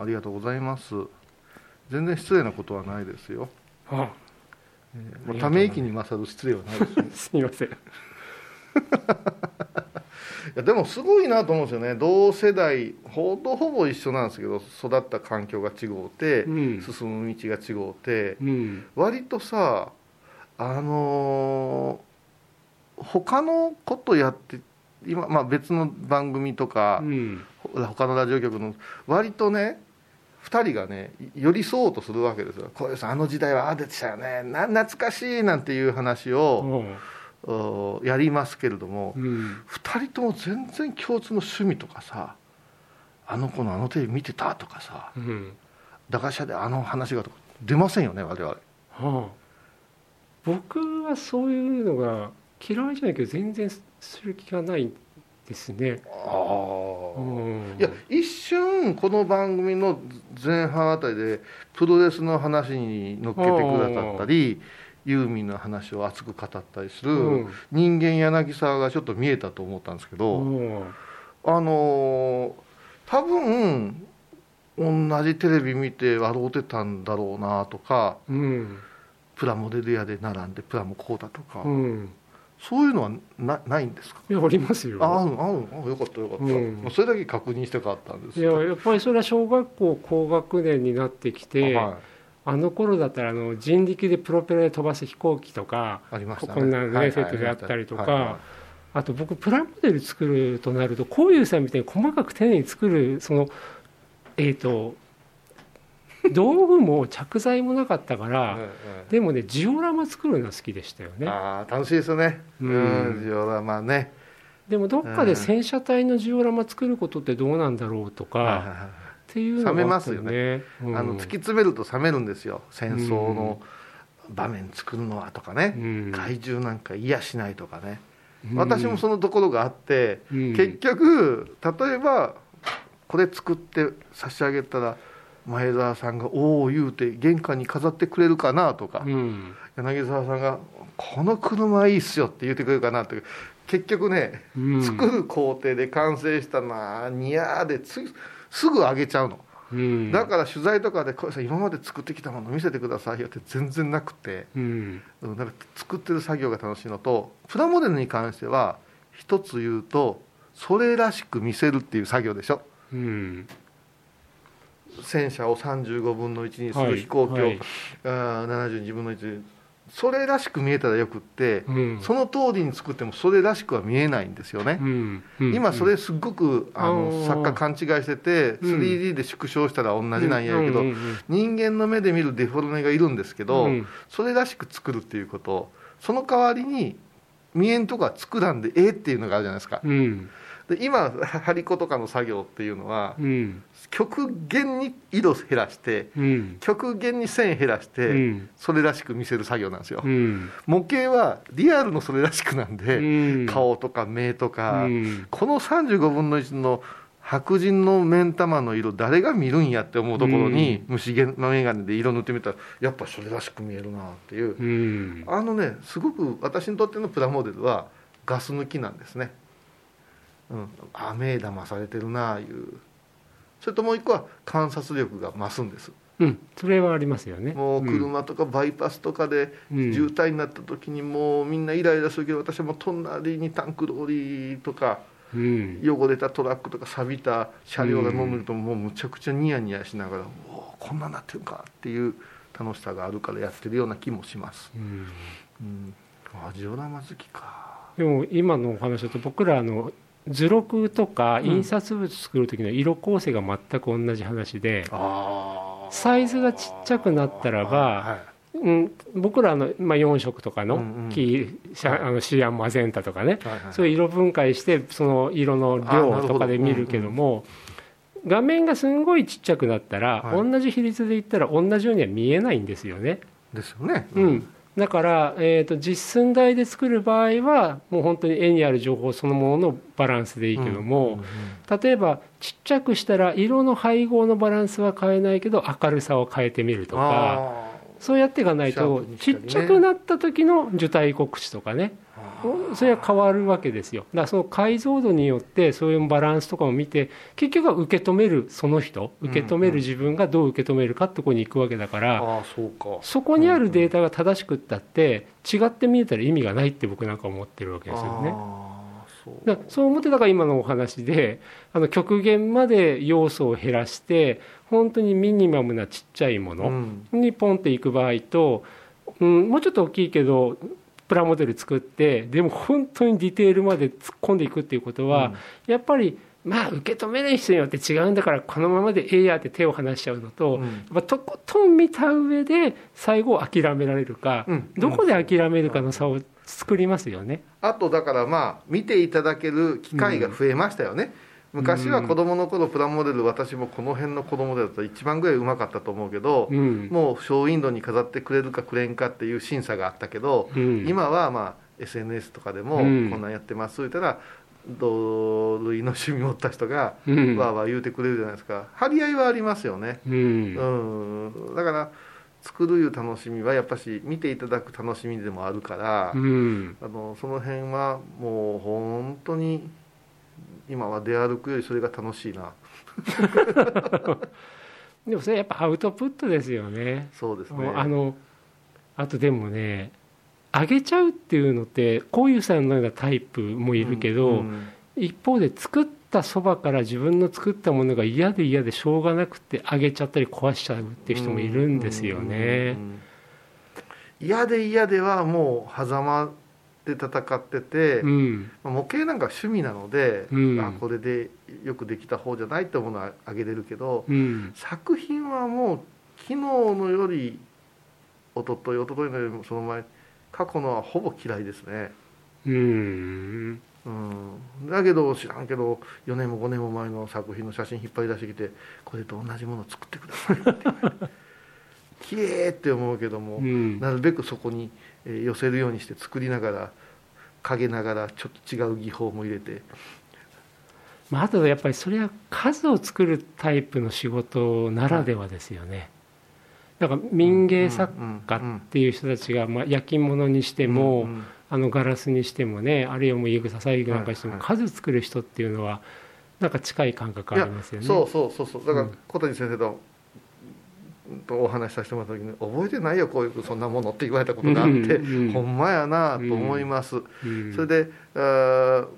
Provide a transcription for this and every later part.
ありがとうございます。全然失礼なことはないですよ、あえーため息に勝る失礼はないですよ すみません。いやでもすごいなと思うんですよね。同世代ほぼほぼ一緒なんですけど育った環境が違うて、うん。進む道が違うて。うん。割とさあのー他のことやって今、まあ、別の番組とかう、ん。他のラジオ局の割とね2人がね寄り添おうとするわけですよ。小遊さんあの時代はああでしたよね。な懐かしいなんていう話を、おやりますけれども、うん。2人とも全然共通の趣味とかさあの子のあのテレビ見てたとかさうん。駄菓子屋であの話がとか出ませんよね我々。はあ、僕はそういうのが嫌いじゃないけど全然する気がないですね。ああうん。いや一瞬この番組の前半あたりでプロレスの話に乗っけてくださったりユーミンの話を熱く語ったりするうん。人間柳沢がちょっと見えたと思ったんですけど、うん。あのー多分同じテレビ見て笑うてたんだろうなとかうん。プラモデル屋で並んでプラモこうだとか、うんそういうのはなないんですか？いやありますよ。ああうんあよかったよかった、うん。まあそれだけ確認してかったんですいややっぱりそれは小学校高学年になってきて、はい、あの頃だったらあの人力でプロペラで飛ばす飛行機とかありましたね。こんなねはいセットであったりとかあと僕プラモデル作るとなるとこういうさんみたいに細かく丁寧に作るそのえっ、と道具も着材もなかったから、ええでもねジオラマ作るのが好きでしたよね。ああ楽しいですよね。ううんんジオラマね。でもどっかで戦車隊のジオラマ作ることってどうなんだろうとか、はいはいはい。っていうのがあったよね。うん。あの突き詰めると冷めるんですよ。戦争の場面作るのはとかね、うん。怪獣なんか嫌しないとかね、うん。私もそのところがあって、うん。結局例えばこれ作って差し上げたら前澤さんが「おお」言うて玄関に飾ってくれるかなとか、うん。柳沢さんが「この車いいっすよ」って言ってくれるかなって結局ねうん。作る工程で完成したなニヤーですすぐ上げちゃうの、うん。だから取材とかで「小林さん今まで作ってきたもの見せてくださいよ」って全然なくて、うんか作ってる作業が楽しいのとプラモデルに関しては一つ言うとそれらしく見せるっていう作業でしょ。うん戦車を35分の1にすはいる飛行機を、はいあー72分の1それらしく見えたらよくって、うん。その通りに作ってもそれらしくは見えないんですよね、うんうん今それすっごくああのー。作家勘違いしててうん。3D で縮小したら同じなんやけど、人間の目で見るデフォルメがいるんですけど、うん。それらしく作るっていうことその代わりに見えんとこは作らんでええっていうのがあるじゃないですか。うんで今ハリコとかの作業っていうのはうん。極限に色減らしてうん。極限に線減らして、うん。それらしく見せる作業なんですよ、うん。模型はリアルのそれらしくなんで、うん。顔とか目とか、うん。この35分の1の白人の目ん玉の色誰が見るんやって思うところに、虫眼鏡で色塗ってみたらやっぱそれらしく見えるなっていう、うん。あのねすごく私にとってのプラモデルはガス抜きなんですねうん。あ目騙されてるなあいう。それともう一個は観察力が増すんです。うん。それはありますよね。もう車とかバイパスとかでうん。渋滞になった時にもうみんなイライラするけど私はもう隣にタンクローリーとかうん。汚れたトラックとか錆びた車両が飲むともうむちゃくちゃニヤニヤしながら「おおこんなんなってるか」っていう楽しさがあるからやってるような気もします。うん。うん、あジオラマ好きか。でも今のお話だと僕らあの図録とか印刷物作る時の色構成が全く同じ話で、あサイズがちっちゃくなったらばはうん、僕らの、まあ、4色とかのうんうん。黄、シャあのシアンマゼンタとかね、そういう色分解してその色の量とかで見るけども画面がすんごいちっちゃくなったら、はい。同じ比率で言ったら同じようには見えないんですよね。ですよね。うん、だから、えー、と実寸大で作る場合はもう本当に絵にある情報そのもののバランスでいいけども、例えばちっちゃくしたら色の配合のバランスは変えないけど明るさを変えてみるとかあそうやっていかないと、ちっちゃくなった時の受胎告知とかね。それは変わるわけですよ。だからその解像度によってそういうバランスとかを見て結局は受け止めるその人。受け止める自分がどう受け止めるかってとこに行くわけだから、そうか。そこにあるデータが正しくったって違って見えたら意味がないって僕なんか思ってるわけですよね。だそう思ってだから今のお話であの極限まで要素を減らして本当にミニマムなちっちゃいもうのん。にポンっていく場合と、うん、もうちょっと大きいけどプラモデル作ってでも本当にディテールまで突っ込んでいくっていうことは、やっぱりまあ受け止める人によって違うんだからこのままでええやって手を離しちゃうのと、うん。とことん見た上で最後諦められるか、うん。どこで諦めるかの差を作りますよね。あとだからまあ見ていただける機会が増えましたよね、昔は子供の頃プラモデル私もこの辺の子供でだったら一番ぐらいうまかったと思うけど、うん。もうショーウィンドウに飾ってくれるかくれんかっていう審査があったけど、うん。今はまあ SNS とかでもこうん。んなんやってます言ったら同類の趣味持った人がうん。わーわー言うてくれるじゃないですか。張り合いはありますよね。うん。うん。だから作るいう楽しみはやっぱし見ていただく楽しみでもあるから、うん。あのその辺はもう本当に今は出歩くよりそれが楽しいな。でもそれやっぱアウトプットですよね。そうですね。あのあとでもね上げちゃうっていうのってこういうさんのようなタイプもいるけど、うん。一方で作ったそばから自分の作ったものが嫌で嫌でしょうがなくて上げちゃったり壊しちゃうっていう人もいるんですよね。嫌で嫌ではもう狭間で戦ってて、うん。まあ模型なんか趣味なので、うん。あこれでよくできた方じゃないってものはあげれるけど、うん。作品はもう昨日のより一昨日一昨日のよりもその前過去のはほぼ嫌いですね、うんうん、だけど知らんけど4年も5年も前の作品の写真引っ張り出してきてこれと同じものを作ってくださいって。言われてきれいって思うけども、うん。なるべくそこにえー寄せるようにして作りながら陰ながらちょっと違う技法も入れて。まあ、あとやっぱりそれは数を作るタイプの仕事ならではですよね。だから民芸作家っていう人たちが、まあ、焼き物にしても、あのガラスにしてもねあるいはもう家草細工なんかしてもはい数作る人っていうのはなんか近い感覚ありますよね。そうそうそうそう。だからうん。小谷先生と,、とお話しさせてもらった時に「覚えてないよこういうそんなもの」って言われたことがあって、うんうんほんまやなと思います、うんそれで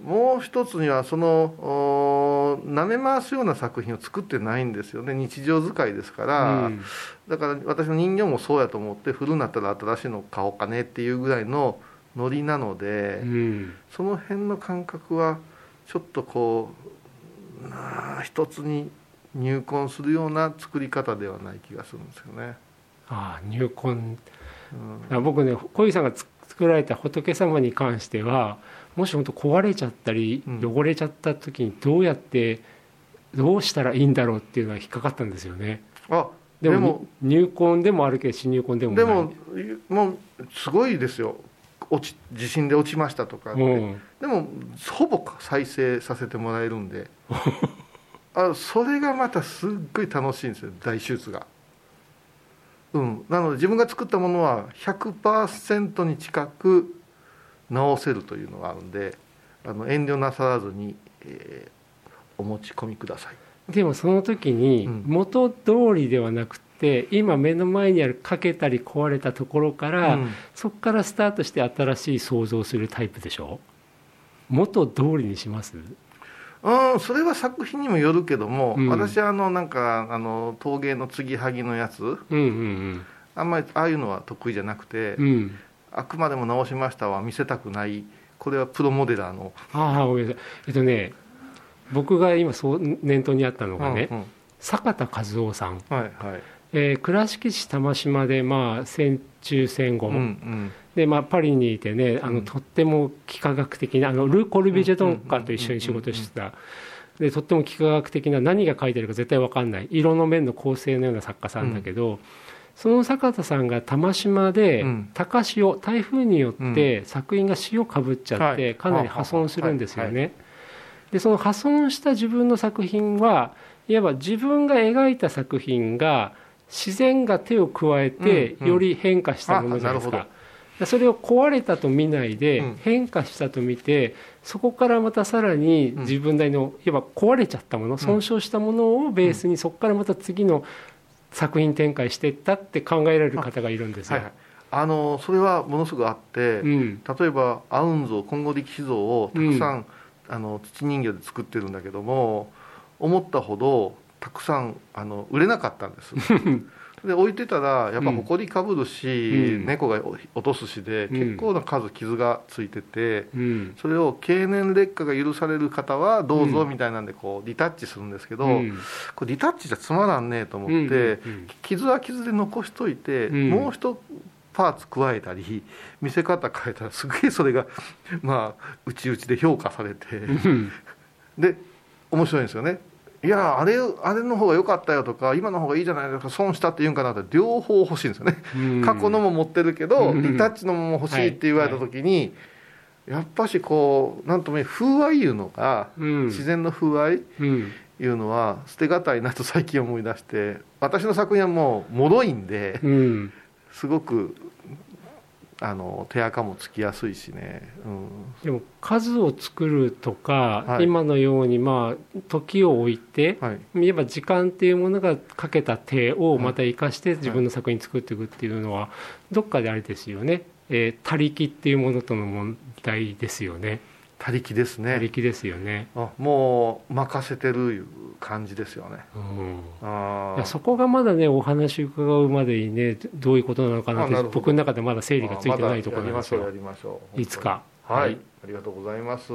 もう一つにはそのお舐め回すような作品を作ってないんですよね。日常使いですから、うん。だから私の人形もそうやと思って古になったら新しいの買おうかねっていうぐらいのノリなので、うんその辺の感覚はちょっとこうなあ一つに入魂するような作り方ではない気がするんですよね。ああ入魂。うんあ僕ね小井さんがつ作られた仏様に関してはもし本当壊れちゃったりうん。汚れちゃった時にどうやってどうしたらいいんだろうっていうのは引っかかったんですよね。あでも入魂でもあるけど新入魂でもない。でももうすごいですよ落ち地震で落ちましたとかって、うん。でもほぼ再生させてもらえるんで。あそれがまたすっごい楽しいんですよ大手術が。うん、なので自分が作ったものは100%に近く直せるというのがあるんであの遠慮なさらずに、えーお持ち込みください。でもその時にうん。元通りではなくて今目の前にあるかけたり壊れたところから、うん。そこからスタートして新しい想像をするタイプでしょ？元通りにします？うん、それは作品にもよるけども、うん。私はあのなんかあの陶芸の継ぎはぎのやつ。うんうんあんまりああいうのは得意じゃなくて、うん。うんあくまでも直しましたは見せたくない。これはプロモデラーの、ああごめんなさい。えっとね僕が今そう念頭にあったのがね、うんうん。坂田和夫さん、はいはいえー倉敷市玉島でまあ戦中戦後、うんうん。でまあ、パリにいてねあの、うんとっても幾何学的なあのル・コルビジェドンカと一緒に仕事してた。でとっても幾何学的な何が書いてあるか絶対分かんない。色の面の構成のような作家さんだけど、その坂田さんが玉島でうん。高潮台風によって作品が潮かぶっちゃってはい。かなり破損するんですよはい。ね。でその破損した自分の作品はいわば自分が描いた作品が自然が手を加えてうんうん。より変化したものじゃないですか。それを壊れたと見ないでうん。変化したと見てそこからまたさらに自分なりのいわば壊れちゃったもの損傷したものをベースにそこからまた次の作品展開していったって考えられる方がいるんですよ。あのそれはものすごくあって、うん。例えばアウン像今後力士像をたくさん、あの土人形で作ってるんだけども思ったほどたくさんあの売れなかったんです。で置いてたらやっぱ埃かぶるし、うん。猫が落とすしでうん。結構な数傷がついてて、うん。それを経年劣化が許される方はどうぞうんみたいなんでこうリタッチするんですけど、うん。これリタッチじゃつまらんねえと思って、うんうん傷は傷で残しといて、うん。もう一パーツ加えたり見せ方変えたらすげえそれがまあうちうちで評価されて。うん。で面白いんですよねいやあれあれの方が良かったよとか今の方がいいじゃないですか損したって言うんかなって両方欲しいんですよね、うん。過去のも持ってるけど、うん。リタッチのも欲しいって言われた時に、やっぱしこうなんとも風合いいうのが、うん。自然の風合いうん。いうのは捨てがたいなと最近思い出して私の作品はもう脆いんでうん。すごくあの手垢もつきやすいしね、うん、でも数を作るとか、はい。今のようにまあ時を置いて、はい。言えば時間っていうものがかけた手をまた生かして自分の作品作っていくっていうのはどっかであれですよね、えー、他力っていうものとの問題ですよね他力です他ね力ですよね、あもう任せてるいう感じですよね。うん、あそこがまだねお話伺うまでにねどういうことなのかなって僕の中でまだ整理がついてないところなんですよ。まいつか。はい、はい。ありがとうございます